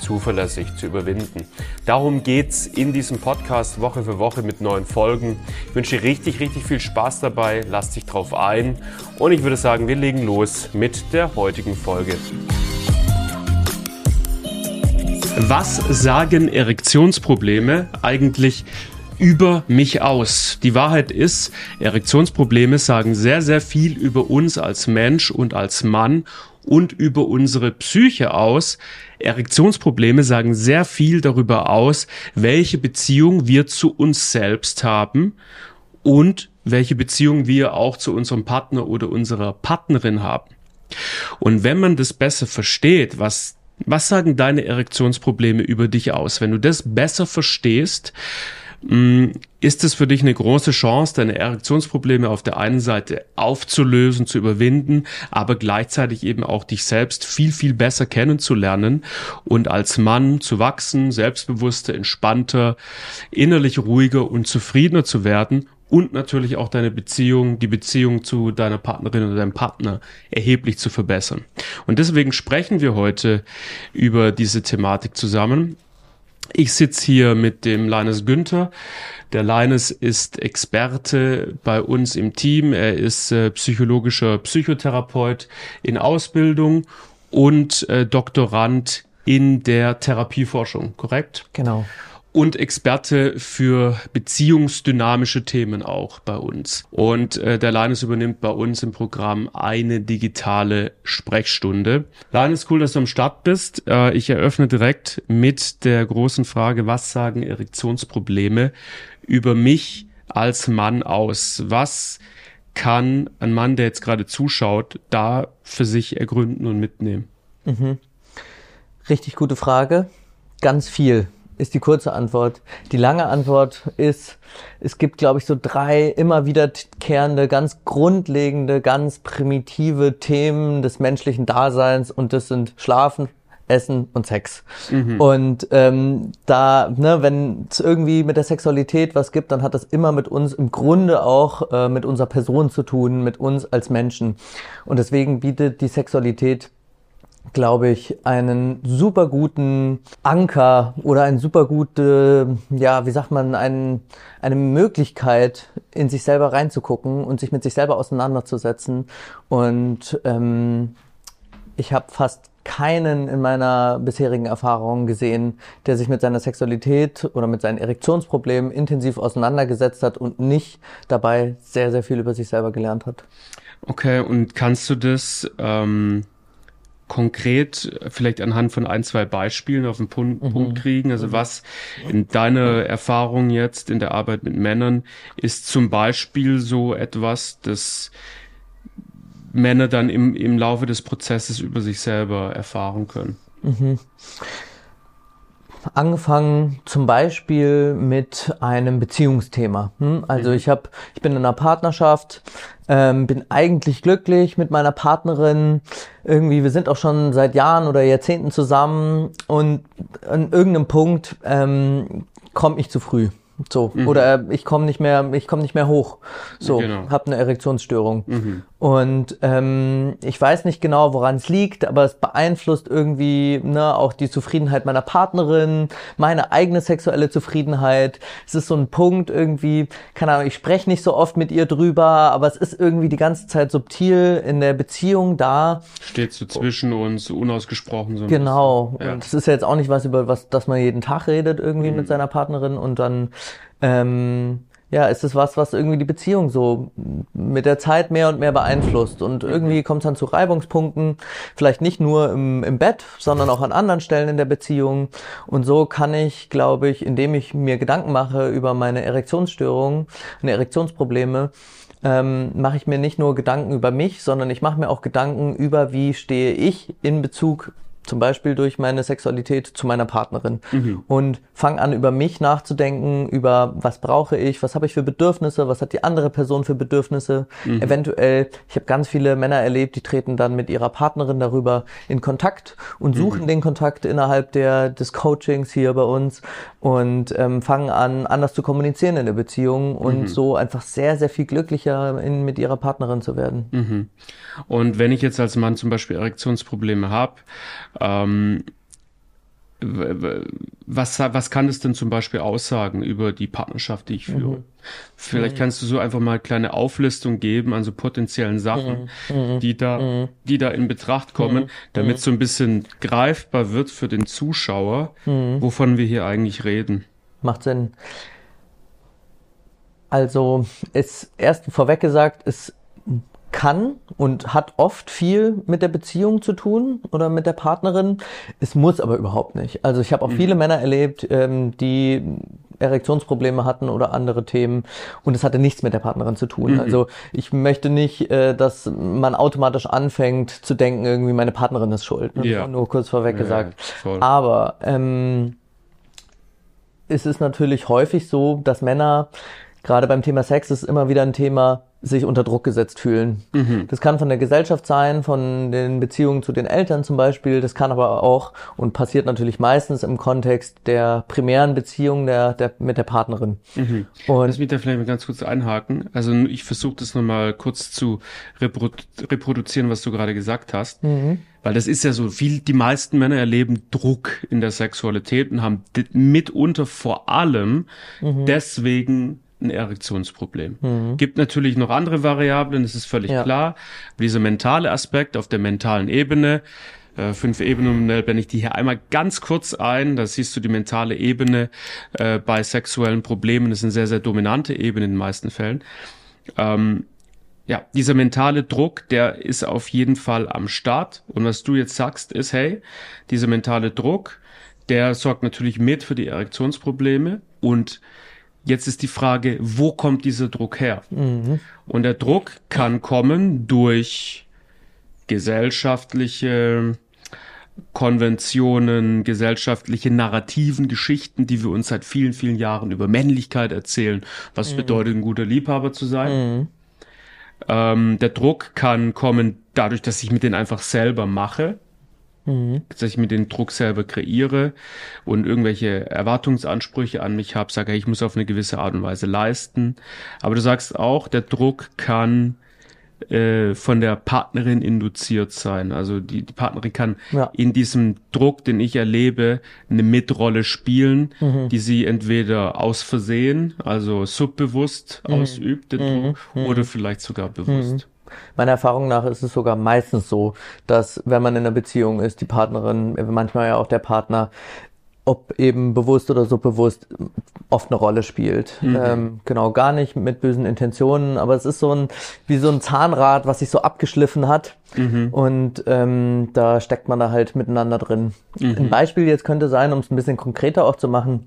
zuverlässig zu überwinden. Darum geht's in diesem Podcast Woche für Woche mit neuen Folgen. Ich wünsche dir richtig, richtig viel Spaß dabei. Lass dich drauf ein. Und ich würde sagen, wir legen los mit der heutigen Folge. Was sagen Erektionsprobleme eigentlich über mich aus. Die Wahrheit ist, Erektionsprobleme sagen sehr, sehr viel über uns als Mensch und als Mann und über unsere Psyche aus. Erektionsprobleme sagen sehr viel darüber aus, welche Beziehung wir zu uns selbst haben und welche Beziehung wir auch zu unserem Partner oder unserer Partnerin haben. Und wenn man das besser versteht, was was sagen deine Erektionsprobleme über dich aus? Wenn du das besser verstehst, ist es für dich eine große Chance, deine Erektionsprobleme auf der einen Seite aufzulösen, zu überwinden, aber gleichzeitig eben auch dich selbst viel, viel besser kennenzulernen und als Mann zu wachsen, selbstbewusster, entspannter, innerlich ruhiger und zufriedener zu werden und natürlich auch deine Beziehung, die Beziehung zu deiner Partnerin oder deinem Partner erheblich zu verbessern. Und deswegen sprechen wir heute über diese Thematik zusammen. Ich sitze hier mit dem Leines Günther. Der Leines ist Experte bei uns im Team. Er ist äh, psychologischer Psychotherapeut in Ausbildung und äh, Doktorand in der Therapieforschung, korrekt? Genau und Experte für beziehungsdynamische Themen auch bei uns. Und äh, der Linus übernimmt bei uns im Programm eine digitale Sprechstunde. Linus, cool, dass du am Start bist. Äh, ich eröffne direkt mit der großen Frage, was sagen Erektionsprobleme über mich als Mann aus? Was kann ein Mann, der jetzt gerade zuschaut, da für sich ergründen und mitnehmen? Mhm. Richtig gute Frage. Ganz viel ist die kurze Antwort. Die lange Antwort ist, es gibt, glaube ich, so drei immer wiederkehrende, ganz grundlegende, ganz primitive Themen des menschlichen Daseins und das sind Schlafen, Essen und Sex. Mhm. Und ähm, da, ne, wenn es irgendwie mit der Sexualität was gibt, dann hat das immer mit uns im Grunde auch äh, mit unserer Person zu tun, mit uns als Menschen. Und deswegen bietet die Sexualität glaube ich, einen super guten Anker oder ein super gute, ja, wie sagt man, ein, eine Möglichkeit, in sich selber reinzugucken und sich mit sich selber auseinanderzusetzen. Und ähm, ich habe fast keinen in meiner bisherigen Erfahrung gesehen, der sich mit seiner Sexualität oder mit seinen Erektionsproblemen intensiv auseinandergesetzt hat und nicht dabei sehr, sehr viel über sich selber gelernt hat. Okay, und kannst du das ähm, konkret vielleicht anhand von ein, zwei Beispielen auf den Punkt, mhm. Punkt kriegen? Also was in deiner Erfahrung jetzt in der Arbeit mit Männern ist zum Beispiel so etwas, das Männer dann im, im Laufe des Prozesses über sich selber erfahren können? Mhm angefangen zum Beispiel mit einem Beziehungsthema. Hm? Also mhm. ich habe, ich bin in einer Partnerschaft, ähm, bin eigentlich glücklich mit meiner Partnerin. Irgendwie, wir sind auch schon seit Jahren oder Jahrzehnten zusammen und an irgendeinem Punkt ähm, komme ich zu früh. So. Mhm. Oder ich komme nicht mehr, ich komme nicht mehr hoch. So, genau. habe eine Erektionsstörung. Mhm. Und ähm, ich weiß nicht genau, woran es liegt, aber es beeinflusst irgendwie ne, auch die Zufriedenheit meiner Partnerin, meine eigene sexuelle Zufriedenheit. Es ist so ein Punkt irgendwie, keine Ahnung, ich spreche nicht so oft mit ihr drüber, aber es ist irgendwie die ganze Zeit subtil in der Beziehung da. Steht so zwischen uns, unausgesprochen so. Genau. Ja. Und es ist ja jetzt auch nicht was, über was, dass man jeden Tag redet irgendwie mhm. mit seiner Partnerin und dann ähm, ja, ist es was, was irgendwie die Beziehung so mit der Zeit mehr und mehr beeinflusst. Und irgendwie kommt es dann zu Reibungspunkten, vielleicht nicht nur im, im Bett, sondern auch an anderen Stellen in der Beziehung. Und so kann ich, glaube ich, indem ich mir Gedanken mache über meine Erektionsstörungen, meine Erektionsprobleme, ähm, mache ich mir nicht nur Gedanken über mich, sondern ich mache mir auch Gedanken über, wie stehe ich in Bezug zum Beispiel durch meine Sexualität zu meiner Partnerin mhm. und fange an über mich nachzudenken, über was brauche ich, was habe ich für Bedürfnisse, was hat die andere Person für Bedürfnisse. Mhm. Eventuell, ich habe ganz viele Männer erlebt, die treten dann mit ihrer Partnerin darüber in Kontakt und mhm. suchen mhm. den Kontakt innerhalb der des Coachings hier bei uns und ähm, fangen an, anders zu kommunizieren in der Beziehung und mhm. so einfach sehr, sehr viel glücklicher in, mit ihrer Partnerin zu werden. Mhm. Und wenn ich jetzt als Mann zum Beispiel Erektionsprobleme habe, ähm, was, was kann es denn zum Beispiel aussagen über die Partnerschaft, die ich führe? Mhm. Vielleicht mhm. kannst du so einfach mal eine kleine Auflistung geben an so potenziellen Sachen, mhm. mhm. die da, mhm. die da in Betracht kommen, mhm. damit so ein bisschen greifbar wird für den Zuschauer, wovon wir hier eigentlich reden. Macht Sinn. Also, ist erst vorweg gesagt, es kann und hat oft viel mit der Beziehung zu tun oder mit der Partnerin. Es muss aber überhaupt nicht. Also ich habe auch mhm. viele Männer erlebt, ähm, die Erektionsprobleme hatten oder andere Themen und es hatte nichts mit der Partnerin zu tun. Mhm. Also ich möchte nicht, äh, dass man automatisch anfängt zu denken, irgendwie meine Partnerin ist schuld. Ne? Ja. Nur kurz vorweg ja, gesagt. Voll. Aber ähm, es ist natürlich häufig so, dass Männer gerade beim Thema Sex ist immer wieder ein Thema, sich unter Druck gesetzt fühlen. Mhm. Das kann von der Gesellschaft sein, von den Beziehungen zu den Eltern zum Beispiel. Das kann aber auch und passiert natürlich meistens im Kontext der primären Beziehung der, der, mit der Partnerin. Mhm. Und Lass mich da vielleicht mal ganz kurz einhaken. Also ich versuche das nochmal kurz zu reprodu reproduzieren, was du gerade gesagt hast. Mhm. Weil das ist ja so, viel, die meisten Männer erleben Druck in der Sexualität und haben mitunter vor allem mhm. deswegen ein Erektionsproblem. Mhm. Gibt natürlich noch andere Variablen, das ist völlig ja. klar. Dieser mentale Aspekt auf der mentalen Ebene, äh, fünf Ebenen, wenn ich die hier einmal ganz kurz ein, da siehst du die mentale Ebene äh, bei sexuellen Problemen, das ist eine sehr, sehr dominante Ebene in den meisten Fällen. Ähm, ja, dieser mentale Druck, der ist auf jeden Fall am Start. Und was du jetzt sagst, ist, hey, dieser mentale Druck, der sorgt natürlich mit für die Erektionsprobleme und Jetzt ist die Frage, wo kommt dieser Druck her? Mhm. Und der Druck kann kommen durch gesellschaftliche Konventionen, gesellschaftliche Narrativen, Geschichten, die wir uns seit vielen, vielen Jahren über Männlichkeit erzählen. Was mhm. bedeutet, ein guter Liebhaber zu sein? Mhm. Ähm, der Druck kann kommen dadurch, dass ich mit den einfach selber mache. Mhm. Dass ich mir den Druck selber kreiere und irgendwelche Erwartungsansprüche an mich habe, sage, ich muss auf eine gewisse Art und Weise leisten. Aber du sagst auch, der Druck kann äh, von der Partnerin induziert sein. Also die, die Partnerin kann ja. in diesem Druck, den ich erlebe, eine Mitrolle spielen, mhm. die sie entweder aus Versehen, also subbewusst mhm. ausübt, den mhm. Druck, mhm. oder vielleicht sogar bewusst. Meiner Erfahrung nach ist es sogar meistens so, dass wenn man in einer Beziehung ist, die Partnerin, manchmal ja auch der Partner, ob eben bewusst oder subbewusst, oft eine Rolle spielt. Mhm. Ähm, genau, gar nicht mit bösen Intentionen, aber es ist so ein, wie so ein Zahnrad, was sich so abgeschliffen hat. Mhm. Und ähm, da steckt man da halt miteinander drin. Mhm. Ein Beispiel jetzt könnte sein, um es ein bisschen konkreter auch zu machen,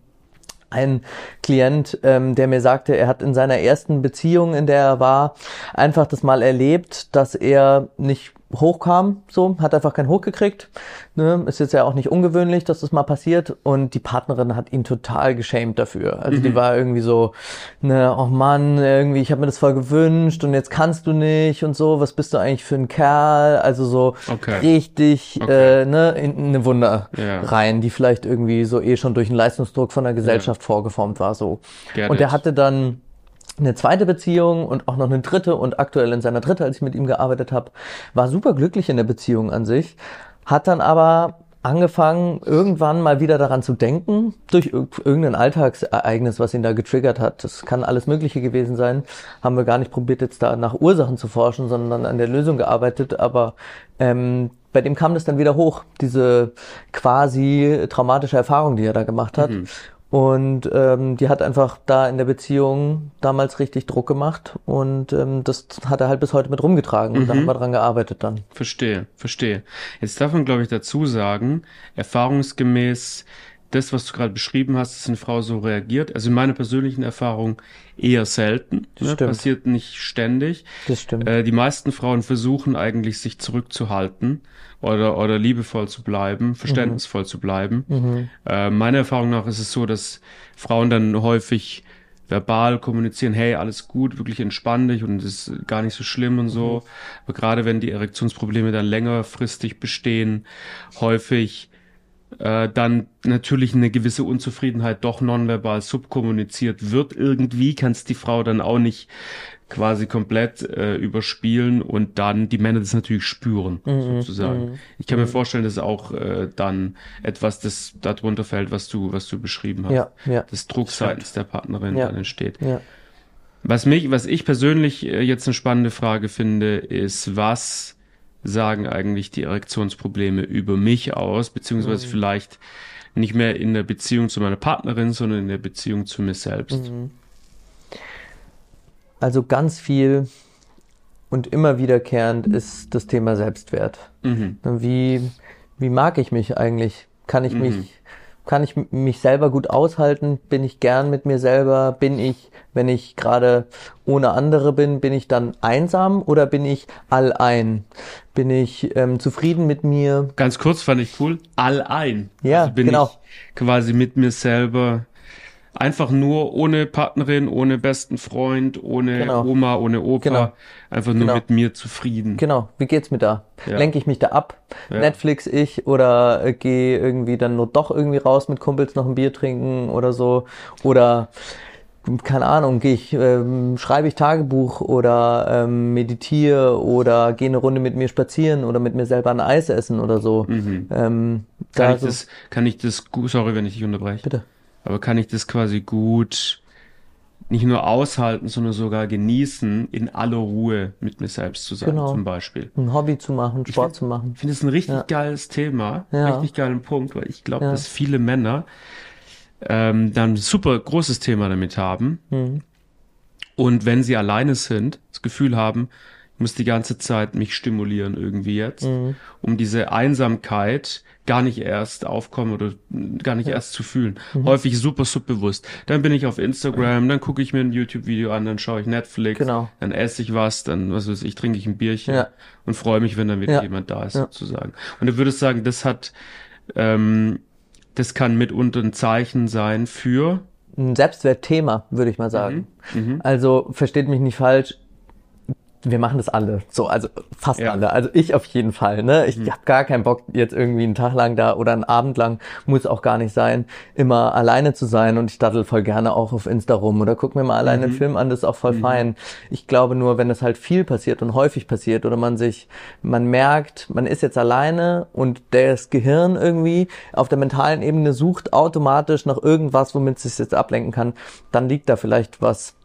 ein Klient, ähm, der mir sagte, er hat in seiner ersten Beziehung, in der er war, einfach das mal erlebt, dass er nicht hochkam, so, hat einfach keinen Hoch gekriegt. Ne? Ist jetzt ja auch nicht ungewöhnlich, dass das mal passiert. Und die Partnerin hat ihn total geschämt dafür. Also mhm. die war irgendwie so, ne, oh Mann, irgendwie, ich habe mir das voll gewünscht und jetzt kannst du nicht und so, was bist du eigentlich für ein Kerl? Also so okay. richtig okay. Äh, ne, in, in eine Wunder yeah. rein, die vielleicht irgendwie so eh schon durch einen Leistungsdruck von der Gesellschaft yeah. vorgeformt war. so. Get und er hatte dann eine zweite Beziehung und auch noch eine dritte und aktuell in seiner dritte, als ich mit ihm gearbeitet habe, war super glücklich in der Beziehung an sich, hat dann aber angefangen, irgendwann mal wieder daran zu denken, durch irgendein Alltagsereignis, was ihn da getriggert hat. Das kann alles Mögliche gewesen sein. Haben wir gar nicht probiert, jetzt da nach Ursachen zu forschen, sondern an der Lösung gearbeitet. Aber ähm, bei dem kam das dann wieder hoch, diese quasi traumatische Erfahrung, die er da gemacht hat. Mhm. Und ähm, die hat einfach da in der Beziehung damals richtig Druck gemacht und ähm, das hat er halt bis heute mit rumgetragen und mhm. da haben wir dran gearbeitet dann. Verstehe, verstehe. Jetzt darf man, glaube ich, dazu sagen, erfahrungsgemäß das, was du gerade beschrieben hast, dass eine Frau so reagiert. Also in meiner persönlichen Erfahrung eher selten. Ne? Passiert nicht ständig. Das stimmt. Äh, die meisten Frauen versuchen eigentlich, sich zurückzuhalten oder, oder liebevoll zu bleiben, verständnisvoll mhm. zu bleiben. Mhm. Äh, meiner Erfahrung nach ist es so, dass Frauen dann häufig verbal kommunizieren, hey, alles gut, wirklich entspann dich und es ist gar nicht so schlimm und so. Mhm. Aber gerade wenn die Erektionsprobleme dann längerfristig bestehen, häufig äh, dann natürlich eine gewisse Unzufriedenheit doch nonverbal subkommuniziert wird irgendwie, kannst die Frau dann auch nicht quasi komplett äh, überspielen und dann die Männer das natürlich spüren, mhm, sozusagen. Mhm. Ich kann mir mhm. vorstellen, dass auch äh, dann etwas, das darunter fällt, was du, was du beschrieben hast. Ja, ja. Das Druck seitens der Partnerin ja. dann entsteht. Ja. Was mich, was ich persönlich äh, jetzt eine spannende Frage finde, ist, was sagen eigentlich die Erektionsprobleme über mich aus, beziehungsweise mhm. vielleicht nicht mehr in der Beziehung zu meiner Partnerin, sondern in der Beziehung zu mir selbst. Mhm. Also ganz viel und immer wiederkehrend ist das Thema Selbstwert. Mhm. Wie, wie mag ich mich eigentlich? Kann ich mhm. mich kann ich mich selber gut aushalten? Bin ich gern mit mir selber? Bin ich, wenn ich gerade ohne andere bin, bin ich dann einsam oder bin ich allein? Bin ich ähm, zufrieden mit mir? Ganz kurz fand ich cool. Allein. Ja, also bin genau. ich quasi mit mir selber einfach nur ohne Partnerin, ohne besten Freund, ohne genau. Oma, ohne Opa, genau. einfach nur genau. mit mir zufrieden. Genau, wie geht's mir da? Ja. Lenke ich mich da ab? Ja. Netflix ich oder äh, gehe irgendwie dann nur doch irgendwie raus mit Kumpels noch ein Bier trinken oder so oder keine Ahnung, gehe ich, ähm, schreibe ich Tagebuch oder ähm, meditiere oder gehe eine Runde mit mir spazieren oder mit mir selber ein Eis essen oder so. Mhm. Ähm, kann, ich so das, kann ich das, sorry, wenn ich dich unterbreche. Bitte. Aber kann ich das quasi gut nicht nur aushalten, sondern sogar genießen, in aller Ruhe mit mir selbst zu sein, genau. zum Beispiel. Ein Hobby zu machen, Sport find, zu machen. Ich finde es ein richtig ja. geiles Thema, ja. richtig geilen Punkt, weil ich glaube, ja. dass viele Männer ähm, dann ein super großes Thema damit haben. Mhm. Und wenn sie alleine sind, das Gefühl haben, muss die ganze Zeit mich stimulieren irgendwie jetzt, mhm. um diese Einsamkeit gar nicht erst aufkommen oder gar nicht ja. erst zu fühlen. Mhm. Häufig super subbewusst. Dann bin ich auf Instagram, dann gucke ich mir ein YouTube-Video an, dann schaue ich Netflix, genau. dann esse ich was, dann was weiß ich, trinke ich ein Bierchen ja. und freue mich, wenn dann wieder ja. jemand da ist sozusagen. Und du würdest sagen, das hat, ähm, das kann mitunter ein Zeichen sein für ein Selbstwertthema, würde ich mal sagen. Mhm. Mhm. Also versteht mich nicht falsch, wir machen das alle. So, also fast ja. alle. Also ich auf jeden Fall. Ne? Ich mhm. habe gar keinen Bock, jetzt irgendwie einen Tag lang da oder einen Abend lang, muss auch gar nicht sein, immer alleine zu sein. Und ich daddel voll gerne auch auf Insta rum oder guck mir mal alleine mhm. einen Film an, das ist auch voll mhm. fein. Ich glaube nur, wenn es halt viel passiert und häufig passiert oder man sich, man merkt, man ist jetzt alleine und das Gehirn irgendwie auf der mentalen Ebene sucht automatisch nach irgendwas, womit es sich jetzt ablenken kann, dann liegt da vielleicht was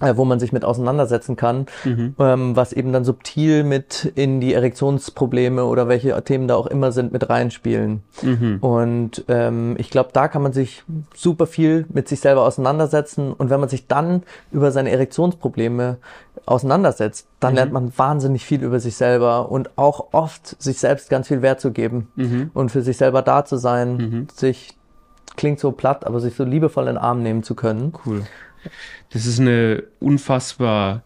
wo man sich mit auseinandersetzen kann, mhm. ähm, was eben dann subtil mit in die Erektionsprobleme oder welche Themen da auch immer sind mit reinspielen. Mhm. Und ähm, ich glaube, da kann man sich super viel mit sich selber auseinandersetzen und wenn man sich dann über seine Erektionsprobleme auseinandersetzt, dann mhm. lernt man wahnsinnig viel über sich selber und auch oft sich selbst ganz viel Wert zu geben mhm. und für sich selber da zu sein, mhm. sich klingt so platt, aber sich so liebevoll in den Arm nehmen zu können. Cool. Das ist eine unfassbar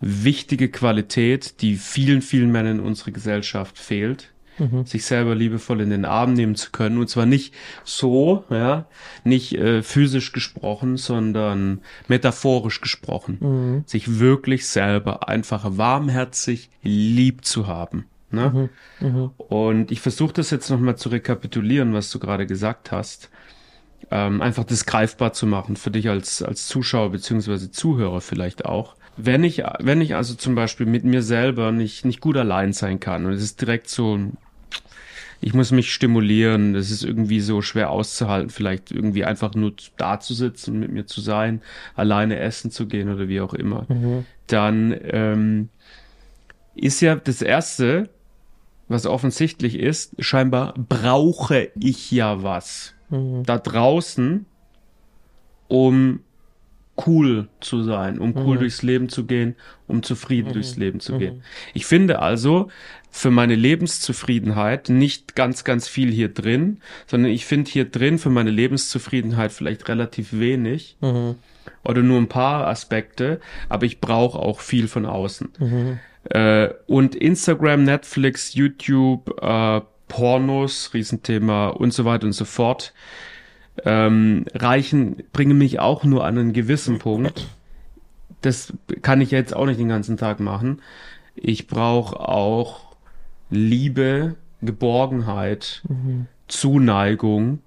wichtige Qualität, die vielen, vielen Männern in unserer Gesellschaft fehlt. Mhm. sich selber liebevoll in den Arm nehmen zu können und zwar nicht so, ja, nicht äh, physisch gesprochen, sondern metaphorisch gesprochen, mhm. sich wirklich selber einfach warmherzig lieb zu haben. Ne? Mhm. mhm. Und ich versuche das jetzt nochmal zu rekapitulieren, was du gerade gesagt hast ähm, einfach das greifbar zu machen für dich als, als Zuschauer beziehungsweise Zuhörer vielleicht auch. Wenn ich, wenn ich also zum Beispiel mit mir selber nicht, nicht gut allein sein kann und es ist direkt so, ich muss mich stimulieren, es ist irgendwie so schwer auszuhalten, vielleicht irgendwie einfach nur da zu sitzen mit mir zu sein, alleine essen zu gehen oder wie auch immer, mhm. dann ähm, ist ja das Erste, was offensichtlich ist, scheinbar brauche ich ja was mhm. da draußen, um cool zu sein, um cool durchs Leben zu gehen, um zufrieden durchs Leben zu gehen. Ich finde also für meine Lebenszufriedenheit nicht ganz, ganz viel hier drin, sondern ich finde hier drin für meine Lebenszufriedenheit vielleicht relativ wenig oder nur ein paar Aspekte, aber ich brauche auch viel von außen. Äh, und Instagram, Netflix, YouTube, äh, Pornos, Riesenthema und so weiter und so fort, ähm, reichen, bringen mich auch nur an einen gewissen Punkt. Das kann ich jetzt auch nicht den ganzen Tag machen. Ich brauche auch Liebe, Geborgenheit, Zuneigung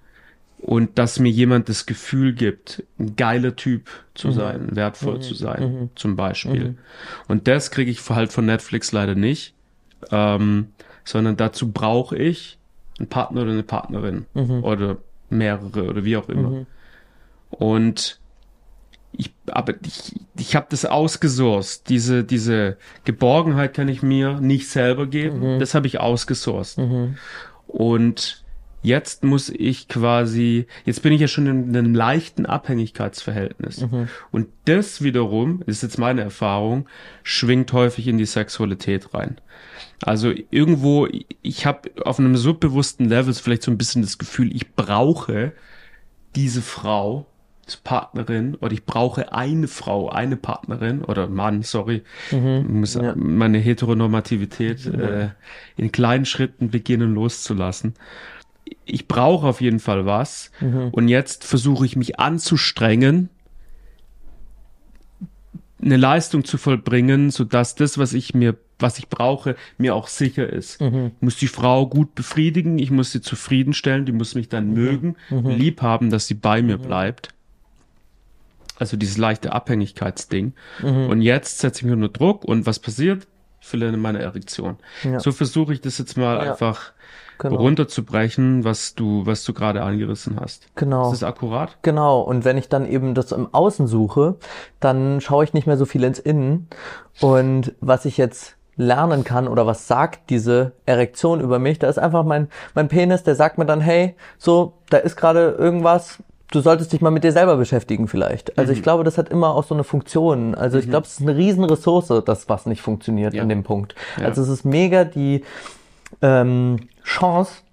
und dass mir jemand das Gefühl gibt, ein geiler Typ zu sein, wertvoll zu sein, zum Beispiel. Und das kriege ich halt von Netflix leider nicht, ähm, sondern dazu brauche ich einen Partner oder eine Partnerin oder mehrere oder wie auch immer. Und ich, aber ich, ich habe das ausgesourced. Diese, diese Geborgenheit kann ich mir nicht selber geben. Das habe ich ausgesourced. Und jetzt muss ich quasi, jetzt bin ich ja schon in einem leichten Abhängigkeitsverhältnis. Und das wiederum, ist jetzt meine Erfahrung, schwingt häufig in die Sexualität rein. Also irgendwo, ich habe auf einem subbewussten Level vielleicht so ein bisschen das Gefühl, ich brauche diese Frau als Partnerin oder ich brauche eine Frau, eine Partnerin oder Mann, sorry, ich muss ja. meine Heteronormativität äh, in kleinen Schritten beginnen loszulassen. Ich brauche auf jeden Fall was und jetzt versuche ich mich anzustrengen, eine Leistung zu vollbringen, so dass das, was ich mir, was ich brauche, mir auch sicher ist. Ich muss die Frau gut befriedigen, ich muss sie zufriedenstellen, die muss mich dann mögen, lieb haben, dass sie bei mir bleibt. Also dieses leichte Abhängigkeitsding. Und jetzt setze ich mich unter Druck und was passiert? Ich verliere meine Erektion. Ja. So versuche ich das jetzt mal Ja. einfach Genau. runterzubrechen, was du, was du gerade angerissen hast. Genau. Ist das akkurat? Genau, und wenn ich dann eben das im Außen suche, dann schaue ich nicht mehr so viel ins Innen. Und was ich jetzt lernen kann oder was sagt diese Erektion über mich, da ist einfach mein, mein Penis, der sagt mir dann, hey, so, da ist gerade irgendwas, du solltest dich mal mit dir selber beschäftigen vielleicht. Also ich glaube, das hat immer auch so eine Funktion. Also ich glaube, es ist eine Riesenressource, das was nicht funktioniert Ja. an dem Punkt. Ja. Also es ist mega die ähm, Chance,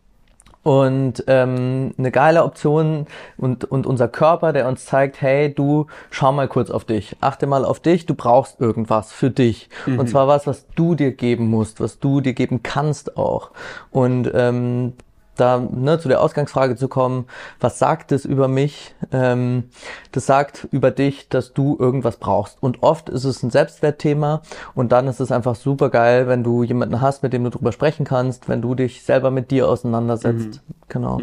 und ähm, eine geile Option und, und unser Körper, der uns zeigt, hey, du schau mal kurz auf dich, achte mal auf dich, du brauchst irgendwas für dich. Und zwar was, was du dir geben musst, was du dir geben kannst auch. Und ähm, da ne, zu der Ausgangsfrage zu kommen, was sagt es über mich? Ähm, das sagt über dich, dass du irgendwas brauchst. Und oft ist es ein Selbstwertthema und dann ist es einfach super geil, wenn du jemanden hast, mit dem du drüber sprechen kannst, wenn du dich selber mit dir auseinandersetzt. Genau.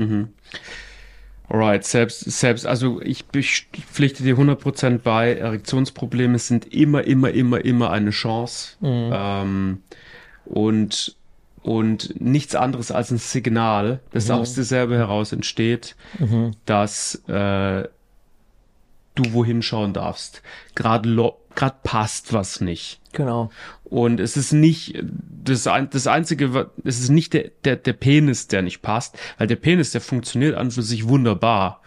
Alright, selbst, selbst, also ich, ich pflichte dir 100% bei, Erektionsprobleme sind immer, immer, immer, immer eine Chance. Ähm, und, und nichts anderes als ein Signal, das aus dir selber heraus entsteht, dass äh, du wohin schauen darfst. Gerade passt was nicht. Genau. Und es ist nicht das, ein, das einzige, es ist nicht der, der, der Penis, der nicht passt, weil der Penis, der funktioniert an für sich wunderbar.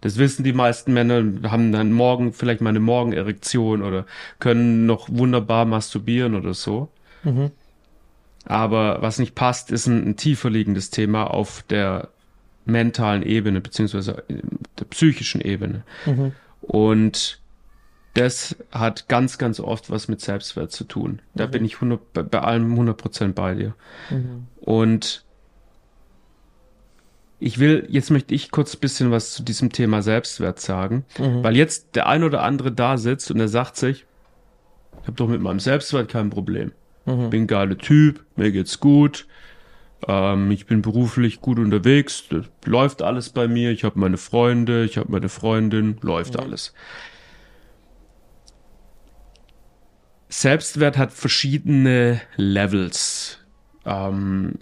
Das wissen die meisten Männer, haben dann morgen vielleicht mal eine Morgenerektion oder können noch wunderbar masturbieren oder so. Aber was nicht passt, ist ein, ein tiefer liegendes Thema auf der mentalen Ebene, beziehungsweise der psychischen Ebene. Und das hat ganz, ganz oft was mit Selbstwert zu tun. Da bin ich 100, bei, allem 100% bei dir. Und ich will, jetzt möchte ich kurz ein bisschen was zu diesem Thema Selbstwert sagen, weil jetzt der ein oder andere da sitzt und er sagt sich, ich habe doch mit meinem Selbstwert kein Problem. Bin ein geiler Typ, mir geht's gut, ähm, ich bin beruflich gut unterwegs, läuft alles bei mir, ich habe meine Freunde, ich habe meine Freundin, läuft alles. Selbstwert hat verschiedene Levels. Ähm,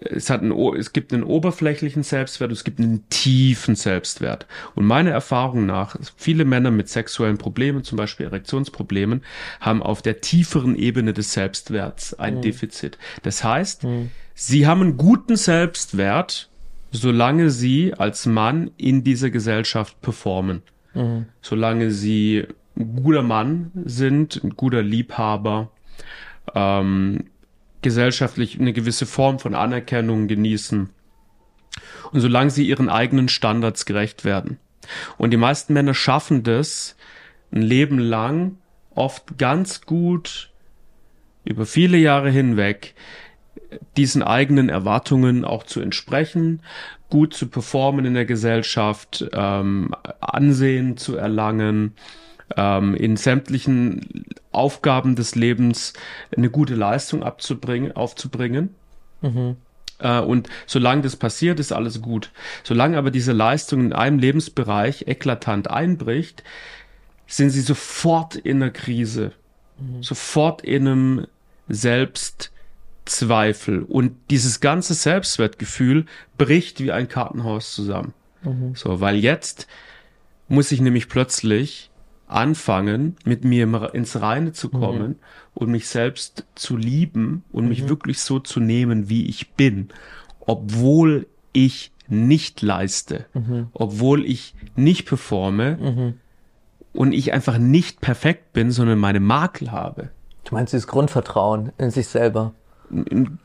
es, hat einen, es gibt einen oberflächlichen Selbstwert, es gibt einen tiefen Selbstwert. Und meiner Erfahrung nach, viele Männer mit sexuellen Problemen, zum Beispiel Erektionsproblemen, haben auf der tieferen Ebene des Selbstwerts ein Defizit. Das heißt, sie haben einen guten Selbstwert, solange sie als Mann in dieser Gesellschaft performen. Mhm. Solange sie ein guter Mann sind, ein guter Liebhaber, ähm, gesellschaftlich eine gewisse Form von Anerkennung genießen und solange sie ihren eigenen Standards gerecht werden. Und die meisten Männer schaffen das ein Leben lang, oft ganz gut, über viele Jahre hinweg, diesen eigenen Erwartungen auch zu entsprechen, gut zu performen in der Gesellschaft, ähm, Ansehen zu erlangen, ähm, in sämtlichen Aufgaben des Lebens eine gute Leistung abzubringen, aufzubringen. Mhm. Äh, und solange das passiert, ist alles gut. Solange aber diese Leistung in einem Lebensbereich eklatant einbricht, sind sie sofort in einer Krise, mhm. sofort in einem Selbstzweifel. Und dieses ganze Selbstwertgefühl bricht wie ein Kartenhaus zusammen. Mhm. So, weil jetzt muss ich nämlich plötzlich anfangen, mit mir ins Reine zu kommen mhm. und mich selbst zu lieben und mhm. mich wirklich so zu nehmen, wie ich bin, obwohl ich nicht leiste, mhm. obwohl ich nicht performe mhm. und ich einfach nicht perfekt bin, sondern meine Makel habe. Du meinst dieses Grundvertrauen in sich selber? Ein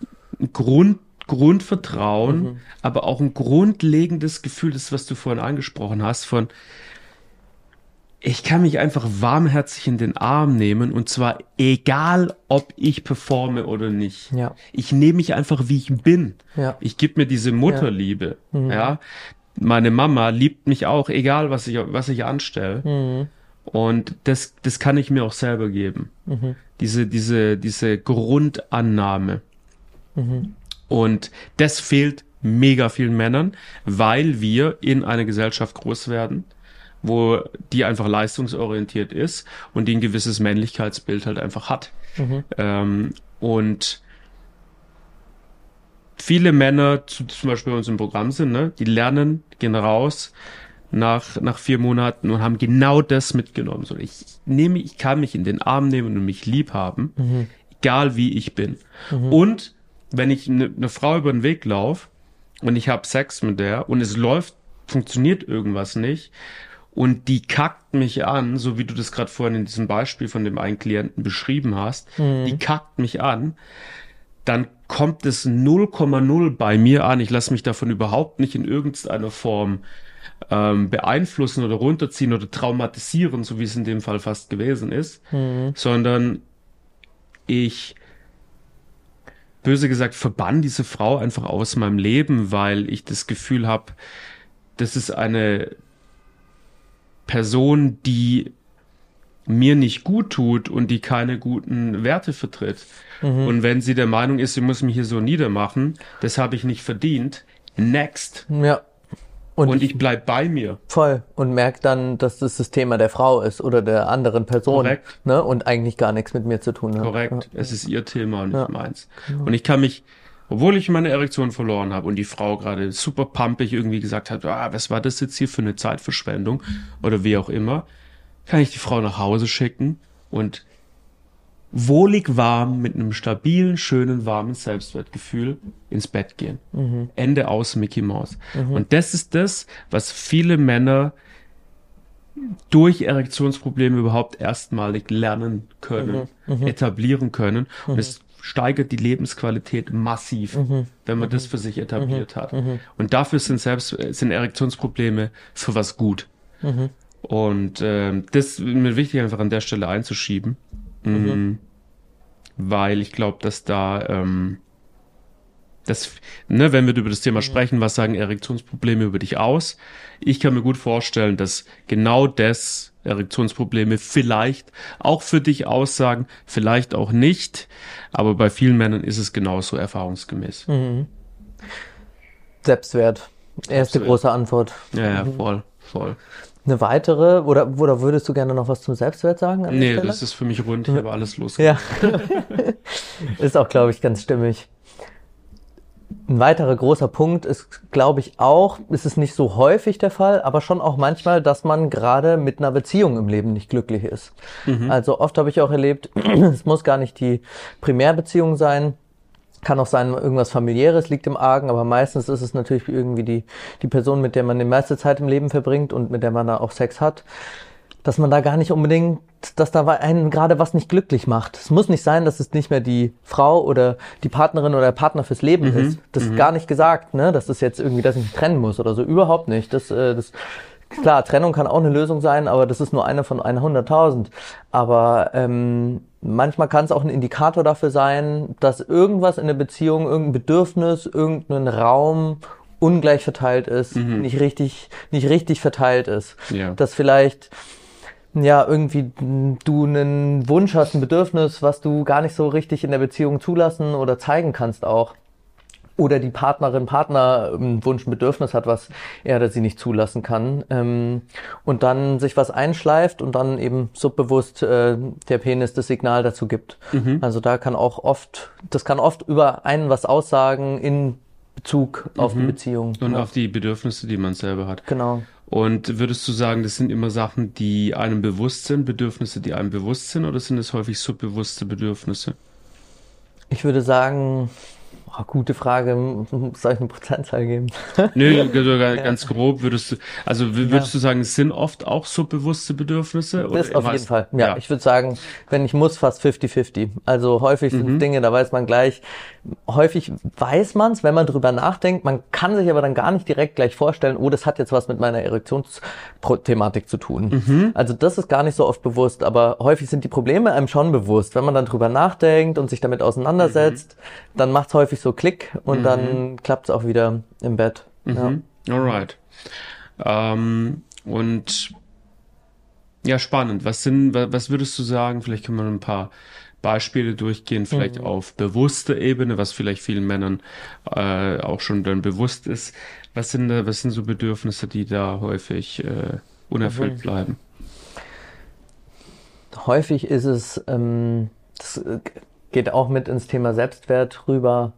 Grund, Grundvertrauen, mhm. aber auch ein grundlegendes Gefühl, das, was du vorhin angesprochen hast, von ich kann mich einfach warmherzig in den Arm nehmen und zwar egal, ob ich performe oder nicht. Ja. Ich nehme mich einfach, wie ich bin. Ja. Ich gebe mir diese Mutterliebe. Ja. Mhm. ja. Meine Mama liebt mich auch, egal was ich, was ich anstelle. Mhm. Und das, das kann ich mir auch selber geben. Mhm. Diese, diese, diese Grundannahme. Mhm. Und das fehlt mega vielen Männern, weil wir in einer Gesellschaft groß werden, wo die einfach leistungsorientiert ist und die ein gewisses Männlichkeitsbild halt einfach hat. Mhm. Ähm, und viele Männer, zum Beispiel bei uns im Programm sind, ne, die lernen, gehen raus nach, nach vier Monaten und haben genau das mitgenommen. So, ich nehme, ich kann mich in den Arm nehmen und mich lieb haben, mhm. egal wie ich bin. Mhm. Und wenn ich eine ne Frau über den Weg laufe und ich habe Sex mit der und es läuft, funktioniert irgendwas nicht, und die kackt mich an, so wie du das gerade vorhin in diesem Beispiel von dem einen Klienten beschrieben hast, mhm. die kackt mich an, dann kommt es 0,0 bei mir an. Ich lasse mich davon überhaupt nicht in irgendeiner Form ähm, beeinflussen oder runterziehen oder traumatisieren, so wie es in dem Fall fast gewesen ist, mhm. sondern ich böse gesagt verbann diese Frau einfach aus meinem Leben, weil ich das Gefühl habe, das ist eine Person, die mir nicht gut tut und die keine guten Werte vertritt. Mhm. Und wenn sie der Meinung ist, sie muss mich hier so niedermachen, das habe ich nicht verdient, next. Ja. Und, und ich bleib bei mir. Voll. Und merk dann, dass das das Thema der Frau ist oder der anderen Person. Korrekt. Ne? Und eigentlich gar nichts mit mir zu tun hat. Korrekt. Ja. Es ist ihr Thema und nicht ja. meins. Genau. Und ich kann mich obwohl ich meine Erektion verloren habe und die Frau gerade super pumpig irgendwie gesagt hat, ah, was war das jetzt hier für eine Zeitverschwendung oder wie auch immer, kann ich die Frau nach Hause schicken und wohlig warm mit einem stabilen, schönen, warmen Selbstwertgefühl ins Bett gehen. Mhm. Ende aus Mickey Mouse. Mhm. Und das ist das, was viele Männer durch Erektionsprobleme überhaupt erstmalig lernen können, mhm. mhm. etablieren können. Und es steigert die Lebensqualität massiv, mhm. wenn man mhm. das für sich etabliert mhm. hat. Mhm. Und dafür sind selbst sind Erektionsprobleme für was gut. Mhm. Und äh, das ist mir wichtig, einfach an der Stelle einzuschieben, mhm. weil ich glaube, dass da ähm, das, ne, wenn wir über das Thema sprechen, was sagen Erektionsprobleme über dich aus? Ich kann mir gut vorstellen, dass genau das Erektionsprobleme vielleicht auch für dich aussagen, vielleicht auch nicht. Aber bei vielen Männern ist es genauso erfahrungsgemäß. Mhm. Selbstwert. Erste Selbstwert. große Antwort. Ja, ja, mhm. voll, voll. Eine weitere, oder, oder würdest du gerne noch was zum Selbstwert sagen? nee, das ist für mich rund, ich habe alles los. Ja. ist auch, glaube ich, ganz stimmig. Ein weiterer großer Punkt ist, glaube ich, auch, ist es nicht so häufig der Fall, aber schon auch manchmal, dass man gerade mit einer Beziehung im Leben nicht glücklich ist. Mhm. Also oft habe ich auch erlebt, es muss gar nicht die Primärbeziehung sein, Kann auch sein, irgendwas familiäres liegt im Argen, aber meistens ist es natürlich irgendwie die, die Person, mit der man die meiste Zeit im Leben verbringt und mit der man da auch Sex hat dass man da gar nicht unbedingt, dass da einen gerade was nicht glücklich macht. Es muss nicht sein, dass es nicht mehr die Frau oder die Partnerin oder der Partner fürs Leben mhm. ist. Das mhm. ist gar nicht gesagt, ne? Dass das jetzt irgendwie, dass ich mich trennen muss oder so. Überhaupt nicht. Das, äh, das, klar, Trennung kann auch eine Lösung sein, aber das ist nur eine von 100.000. Aber ähm, manchmal kann es auch ein Indikator dafür sein, dass irgendwas in der Beziehung, irgendein Bedürfnis, irgendein Raum ungleich verteilt ist, mhm. nicht richtig, nicht richtig verteilt ist. Ja. Dass vielleicht ja, irgendwie du einen Wunsch hast, ein Bedürfnis, was du gar nicht so richtig in der Beziehung zulassen oder zeigen kannst auch. Oder die Partnerin, Partner einen Wunsch, ein Bedürfnis hat, was er oder sie nicht zulassen kann. Ähm, und dann sich was einschleift und dann eben subbewusst äh, der Penis das Signal dazu gibt. Mhm. Also da kann auch oft, das kann oft über einen was aussagen in Bezug auf mhm. die Beziehung. Und ja. auf die Bedürfnisse, die man selber hat. Genau. Und würdest du sagen, das sind immer Sachen, die einem bewusst sind, Bedürfnisse, die einem bewusst sind, oder sind es häufig subbewusste Bedürfnisse? Ich würde sagen, Oh, gute Frage. Soll ich eine Prozentzahl geben? Nö, ganz grob würdest du, also würdest ja. du sagen, es sind oft auch so bewusste Bedürfnisse? Das auf jeden Fall. Ja, ja, ich würde sagen, wenn ich muss, fast 50-50. Also häufig sind mhm. Dinge, da weiß man gleich, häufig weiß man es, wenn man drüber nachdenkt. Man kann sich aber dann gar nicht direkt gleich vorstellen, oh, das hat jetzt was mit meiner Erektionsthematik zu tun. Mhm. Also das ist gar nicht so oft bewusst, aber häufig sind die Probleme einem schon bewusst. Wenn man dann drüber nachdenkt und sich damit auseinandersetzt, mhm. dann macht es häufig so Klick und mhm. dann klappt es auch wieder im Bett. Mhm. Ja. Alright. Ähm, und ja, spannend. Was sind, was würdest du sagen? Vielleicht können wir ein paar Beispiele durchgehen, vielleicht mhm. auf bewusster Ebene, was vielleicht vielen Männern äh, auch schon dann bewusst ist. Was sind, da, was sind so Bedürfnisse, die da häufig äh, unerfüllt mhm. bleiben? Häufig ist es, ähm, das äh, geht auch mit ins Thema Selbstwert rüber,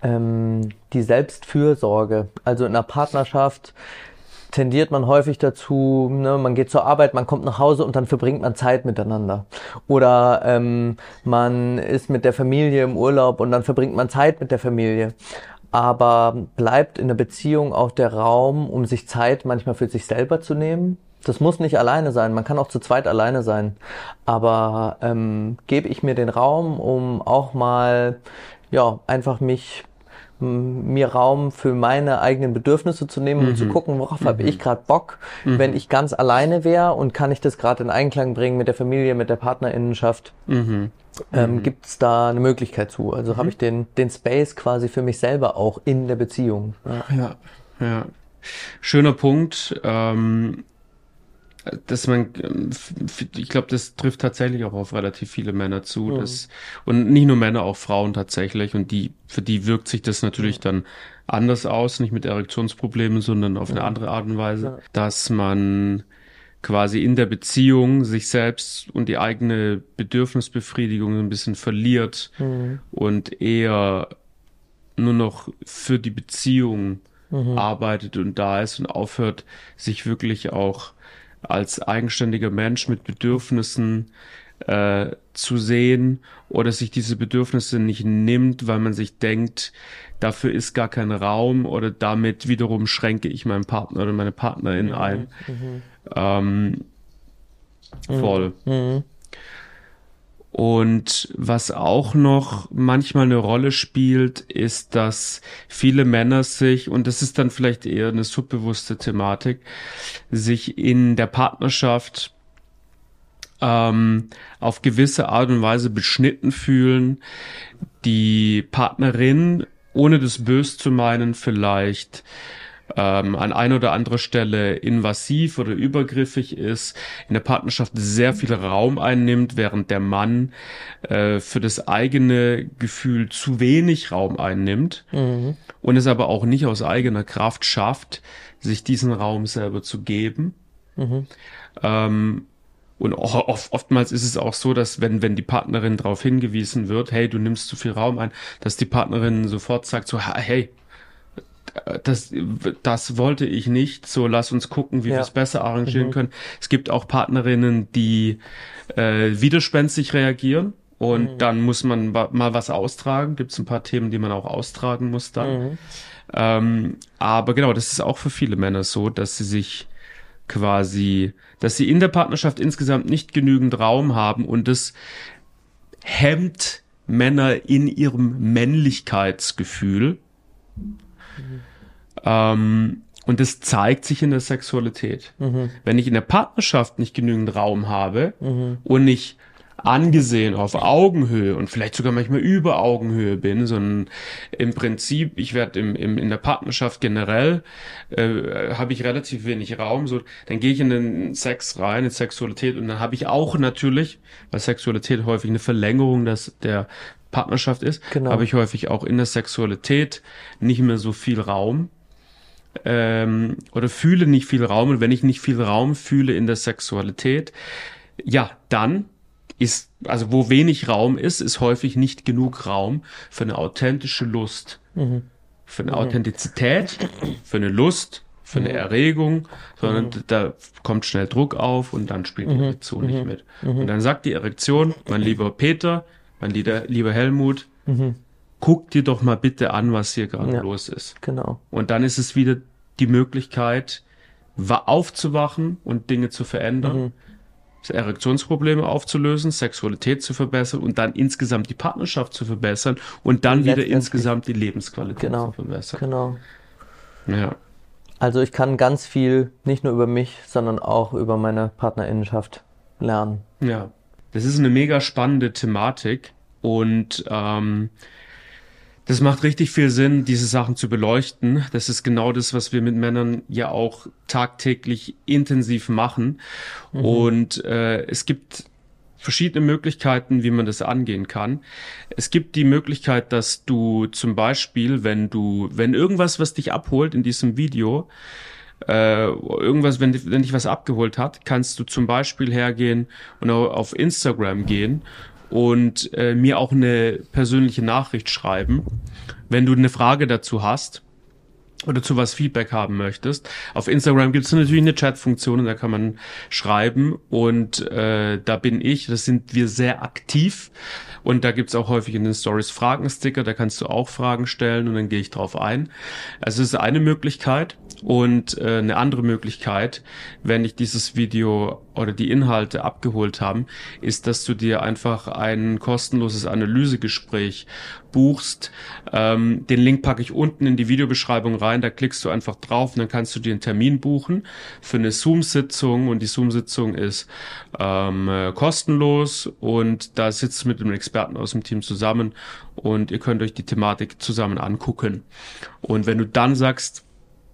ähm, die Selbstfürsorge. Also in einer Partnerschaft tendiert man häufig dazu, ne, man geht zur Arbeit, man kommt nach Hause und dann verbringt man Zeit miteinander. Oder ähm, man ist mit der Familie im Urlaub und dann verbringt man Zeit mit der Familie. Aber bleibt in der Beziehung auch der Raum, um sich Zeit manchmal für sich selber zu nehmen? Das muss nicht alleine sein, man kann auch zu zweit alleine sein. Aber ähm, gebe ich mir den Raum, um auch mal ja einfach mich mir Raum für meine eigenen Bedürfnisse zu nehmen mhm. und zu mhm. gucken, worauf mhm. habe ich gerade Bock, mhm. wenn ich ganz alleine wäre und kann ich das gerade in Einklang bringen mit der Familie, mit der Partnerinnenschaft. Mhm. Ähm, mhm. Gibt es da eine Möglichkeit zu? Also habe ich den, den Space quasi für mich selber auch in der Beziehung. Ja, ja. ja. Schöner Punkt. Ähm dass man, ähm, ich glaube, das trifft tatsächlich auch auf relativ viele Männer zu. Mhm. Das, und nicht nur Männer, auch Frauen tatsächlich. Und die, für die wirkt sich das natürlich dann anders aus, nicht mit Erektionsproblemen, sondern auf eine andere Art und Weise, dass man quasi in der Beziehung sich selbst und die eigene Bedürfnisbefriedigung ein bisschen verliert mhm. und eher nur noch für die Beziehung mhm. arbeitet und da ist und aufhört, sich wirklich auch als eigenständiger Mensch mit Bedürfnissen äh, zu sehen oder sich diese Bedürfnisse nicht nimmt, weil man sich denkt, dafür ist gar kein Raum oder damit wiederum schränke ich meinen Partner oder meine Partnerin mhm. ein. Mhm. Ähm, voll. Mhm. Und was auch noch manchmal eine Rolle spielt, ist, dass viele Männer sich, und das ist dann vielleicht eher eine subbewusste Thematik, sich in der Partnerschaft ähm, auf gewisse Art und Weise beschnitten fühlen, die Partnerin, ohne das bös zu meinen, vielleicht ähm, an ein oder anderer Stelle invasiv oder übergriffig ist, in der Partnerschaft sehr viel Raum einnimmt, während der Mann äh, für das eigene Gefühl zu wenig Raum einnimmt mhm. und es aber auch nicht aus eigener Kraft schafft, sich diesen Raum selber zu geben. Mhm. Ähm, und oft, oftmals ist es auch so, dass wenn, wenn die Partnerin darauf hingewiesen wird, hey, du nimmst zu viel Raum ein, dass die Partnerin sofort sagt so, hey, das, das wollte ich nicht. So, lass uns gucken, wie ja. wir es besser arrangieren mhm. können. Es gibt auch Partnerinnen, die äh, widerspenstig reagieren und mhm. dann muss man mal was austragen. Gibt es ein paar Themen, die man auch austragen muss dann. Mhm. Ähm, aber genau, das ist auch für viele Männer so, dass sie sich quasi, dass sie in der Partnerschaft insgesamt nicht genügend Raum haben und das hemmt Männer in ihrem Männlichkeitsgefühl. Mhm. Ähm, und das zeigt sich in der Sexualität. Mhm. Wenn ich in der Partnerschaft nicht genügend Raum habe mhm. und nicht angesehen auf Augenhöhe und vielleicht sogar manchmal über Augenhöhe bin, sondern im Prinzip, ich werde im, im, in der Partnerschaft generell, äh, habe ich relativ wenig Raum, so dann gehe ich in den Sex rein, in Sexualität und dann habe ich auch natürlich, weil Sexualität häufig eine Verlängerung des, der Partnerschaft ist, genau. habe ich häufig auch in der Sexualität nicht mehr so viel Raum ähm, oder fühle nicht viel Raum und wenn ich nicht viel Raum fühle in der Sexualität, ja, dann ist, also wo wenig Raum ist, ist häufig nicht genug Raum für eine authentische Lust, mhm. für eine mhm. Authentizität, für eine Lust, für eine mhm. Erregung, sondern mhm. da kommt schnell Druck auf und dann spielt die mhm. Erektion nicht mit. Und dann sagt die Erektion, mein lieber Peter, mein lieber, lieber Helmut, guck dir doch mal bitte an, was hier gerade ja, los ist. Genau. Und dann ist es wieder die Möglichkeit, aufzuwachen und Dinge zu verändern Erektionsprobleme aufzulösen, Sexualität zu verbessern und dann insgesamt die Partnerschaft zu verbessern und dann wieder insgesamt die Lebensqualität genau, zu verbessern. Genau. Ja. Also ich kann ganz viel nicht nur über mich, sondern auch über meine Partnerinnenschaft lernen. Ja. Das ist eine mega spannende Thematik und ähm, das macht richtig viel Sinn, diese Sachen zu beleuchten. Das ist genau das, was wir mit Männern ja auch tagtäglich intensiv machen. Mhm. Und äh, es gibt verschiedene Möglichkeiten, wie man das angehen kann. Es gibt die Möglichkeit, dass du zum Beispiel, wenn du, wenn irgendwas, was dich abholt in diesem Video, äh, irgendwas, wenn, wenn dich was abgeholt hat, kannst du zum Beispiel hergehen und auf Instagram gehen und äh, mir auch eine persönliche Nachricht schreiben, wenn du eine Frage dazu hast oder zu was Feedback haben möchtest. Auf Instagram gibt es natürlich eine Chat-Funktion und da kann man schreiben und äh, da bin ich, das sind wir sehr aktiv und da gibt's auch häufig in den Stories Fragensticker, da kannst du auch Fragen stellen und dann gehe ich drauf ein. Also es ist eine Möglichkeit. Und äh, eine andere Möglichkeit, wenn ich dieses Video oder die Inhalte abgeholt haben, ist, dass du dir einfach ein kostenloses Analysegespräch buchst. Ähm, den Link packe ich unten in die Videobeschreibung rein, da klickst du einfach drauf und dann kannst du dir einen Termin buchen für eine Zoom-Sitzung und die Zoom-Sitzung ist ähm, äh, kostenlos und da sitzt du mit einem Experten aus dem Team zusammen und ihr könnt euch die Thematik zusammen angucken. Und wenn du dann sagst,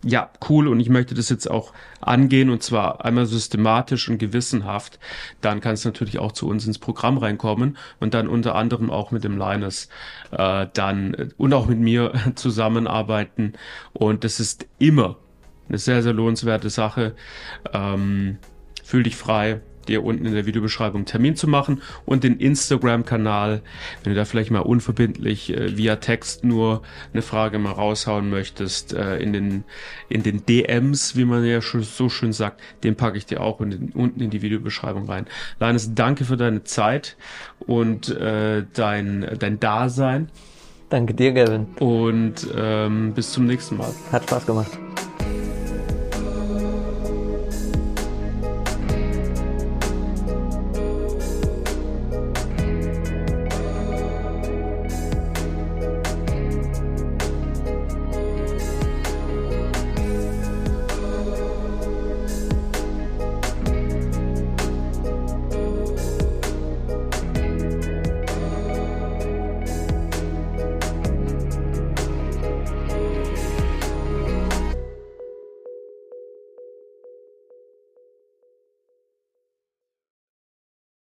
ja, cool und ich möchte das jetzt auch angehen und zwar einmal systematisch und gewissenhaft, dann kannst du natürlich auch zu uns ins Programm reinkommen und dann unter anderem auch mit dem Linus äh, dann äh, und auch mit mir zusammenarbeiten und das ist immer eine sehr, sehr lohnenswerte Sache. Ähm, fühl dich frei, dir unten in der Videobeschreibung Termin zu machen und den Instagram-Kanal, wenn du da vielleicht mal unverbindlich äh, via Text nur eine Frage mal raushauen möchtest, äh, in den in den DMs, wie man ja schon so schön sagt, den packe ich dir auch in den, unten in die Videobeschreibung rein. Linus, danke für deine Zeit und äh, dein dein Dasein. Danke dir, Gavin. Und ähm, bis zum nächsten Mal. Hat Spaß gemacht.